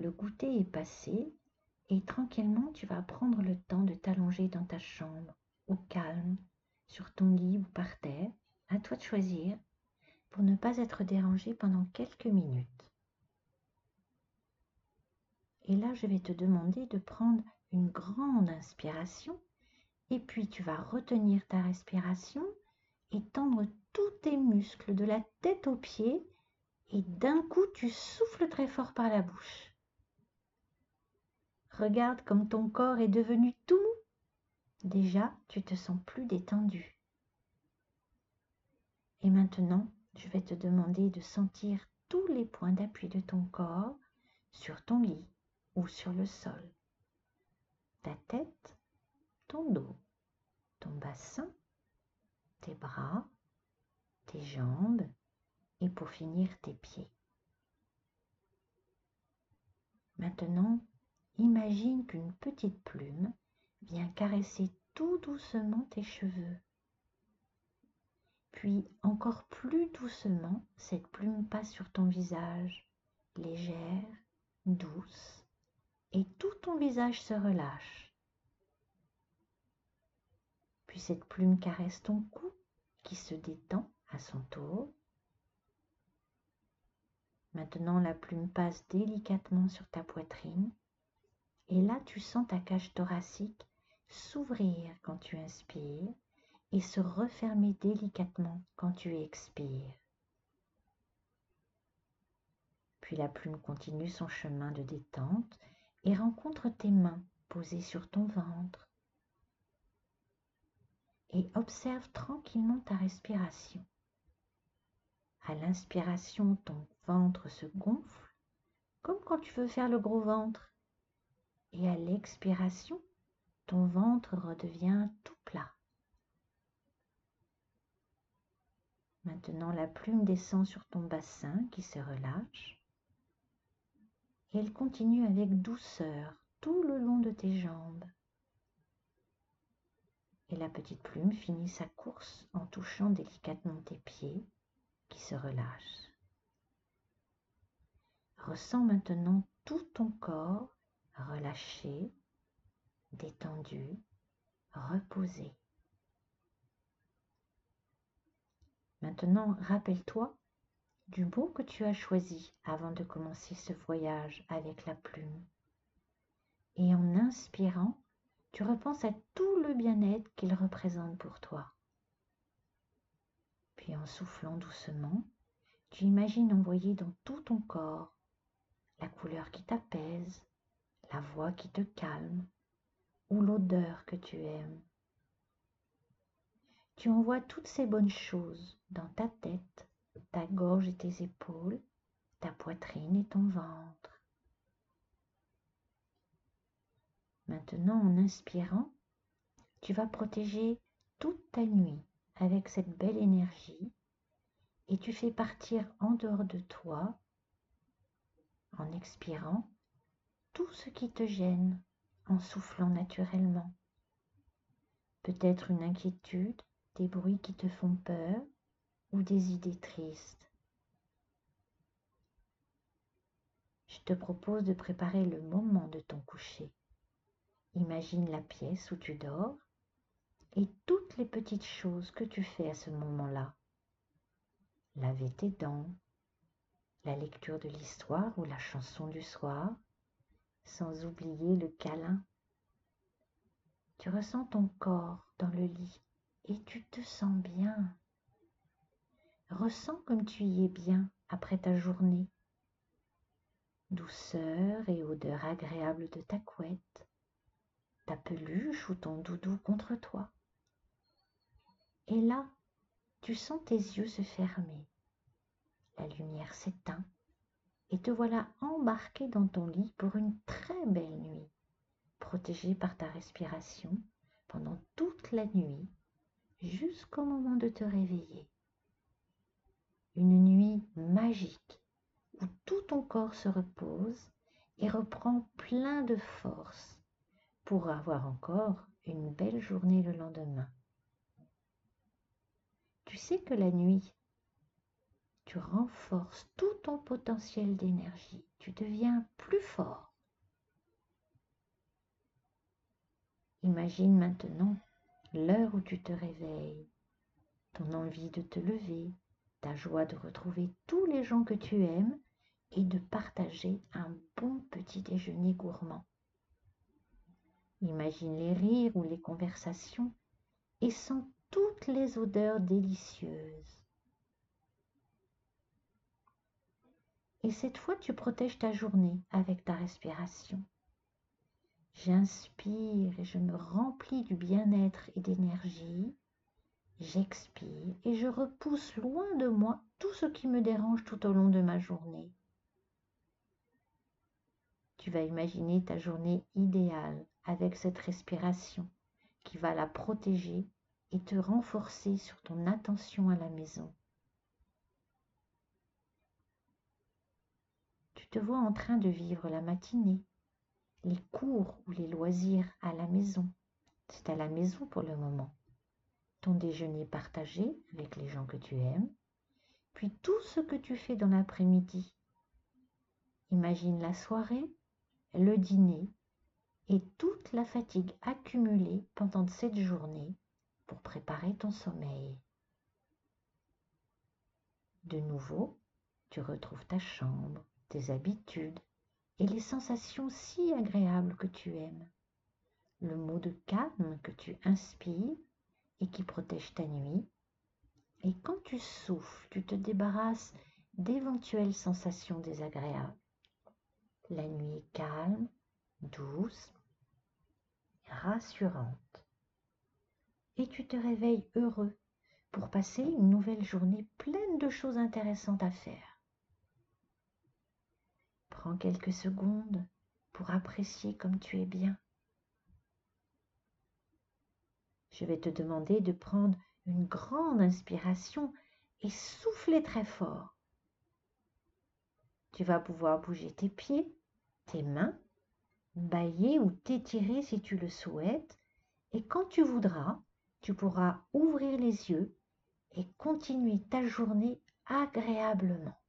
le goûter est passé et tranquillement tu vas prendre le temps de t'allonger dans ta chambre, au calme, sur ton lit ou par terre, à toi de choisir, pour ne pas être dérangé pendant quelques minutes. Et là, je vais te demander de prendre une grande inspiration et puis tu vas retenir ta respiration et tendre tous tes muscles de la tête aux pieds et d'un coup tu souffles très fort par la bouche. Regarde comme ton corps est devenu tout mou. Déjà, tu te sens plus détendu. Et maintenant, je vais te demander de sentir tous les points d'appui de ton corps sur ton lit ou sur le sol. Ta tête, ton dos, ton bassin, tes bras, tes jambes et pour finir tes pieds. Maintenant, imagine qu'une petite plume vient caresser tout doucement tes cheveux. Puis encore plus doucement, cette plume passe sur ton visage, légère, douce, et tout ton visage se relâche. Puis cette plume caresse ton cou qui se détend à son tour. Maintenant la plume passe délicatement sur ta poitrine et là tu sens ta cage thoracique s'ouvrir quand tu inspires et se refermer délicatement quand tu expires. Puis la plume continue son chemin de détente et rencontre tes mains posées sur ton ventre. Et observe tranquillement ta respiration. À l'inspiration, ton ventre se gonfle, comme quand tu veux faire le gros ventre. Et à l'expiration, ton ventre redevient tout plat. Maintenant, la plume descend sur ton bassin qui se relâche et elle continue avec douceur tout le long de tes jambes. Et la petite plume finit sa course en touchant délicatement tes pieds qui se relâchent. Ressens maintenant tout ton corps relâché, détendu, reposé. Maintenant, rappelle-toi du mot que tu as choisi avant de commencer ce voyage avec la plume. Et en inspirant, tu repenses à tout le bien-être qu'il représente pour toi. Puis en soufflant doucement, tu imagines envoyer dans tout ton corps la couleur qui t'apaise, la voix qui te calme ou l'odeur que tu aimes. Tu envoies toutes ces bonnes choses dans ta tête, ta gorge et tes épaules, ta poitrine et ton ventre. Maintenant, en inspirant, tu vas protéger toute ta nuit avec cette belle énergie et tu fais partir en dehors de toi, en expirant, tout ce qui te gêne en soufflant naturellement. Peut-être une inquiétude, des bruits qui te font peur ou des idées tristes. Je te propose de préparer le moment de ton coucher. Imagine la pièce où tu dors et toutes les petites choses que tu fais à ce moment-là. Laver tes dents, la lecture de l'histoire ou la chanson du soir, sans oublier le câlin. Tu ressens ton corps dans le lit et tu te sens bien. Ressens comme tu y es bien après ta journée. Douceur et odeur agréable de ta couette, ta peluche ou ton doudou contre toi. Et là, tu sens tes yeux se fermer. La lumière s'éteint et te voilà embarqué dans ton lit pour une très belle nuit, protégé par ta respiration pendant toute la nuit jusqu'au moment de te réveiller. Une nuit magique où tout ton corps se repose et reprend plein de force pour avoir encore une belle journée le lendemain. Tu sais que la nuit, tu renforces tout ton potentiel d'énergie. Tu deviens plus fort. Imagine maintenant l'heure où tu te réveilles, ton envie de te lever, ta joie de retrouver tous les gens que tu aimes et de partager un bon petit déjeuner gourmand. Imagine les rires ou les conversations et sens toutes les odeurs délicieuses. Et cette fois, tu protèges ta journée avec ta respiration. J'inspire et je me remplis du bien-être et d'énergie. J'expire et je repousse loin de moi tout ce qui me dérange tout au long de ma journée. Tu vas imaginer ta journée idéale avec cette respiration qui va la protéger et te renforcer sur ton attention à la maison. Te vois en train de vivre la matinée, les cours ou les loisirs à la maison. C'est à la maison pour le moment. Ton déjeuner partagé avec les gens que tu aimes, puis tout ce que tu fais dans l'après-midi. Imagine la soirée le dîner et toute la fatigue accumulée pendant cette journée pour préparer ton sommeil. De nouveau, tu retrouves ta chambre, tes habitudes et les sensations si agréables que tu aimes. Le mot de calme que tu inspires et qui protège ta nuit. Et quand tu souffles, tu te débarrasses d'éventuelles sensations désagréables. La nuit est calme, douce, rassurante. Et tu te réveilles heureux pour passer une nouvelle journée pleine de choses intéressantes à faire. Prends quelques secondes pour apprécier comme tu es bien. Je vais te demander de prendre une grande inspiration et souffler très fort. Tu vas pouvoir bouger tes pieds, tes mains, bailler ou t'étirer si tu le souhaites, et quand tu voudras, tu pourras ouvrir les yeux et continuer ta journée agréablement.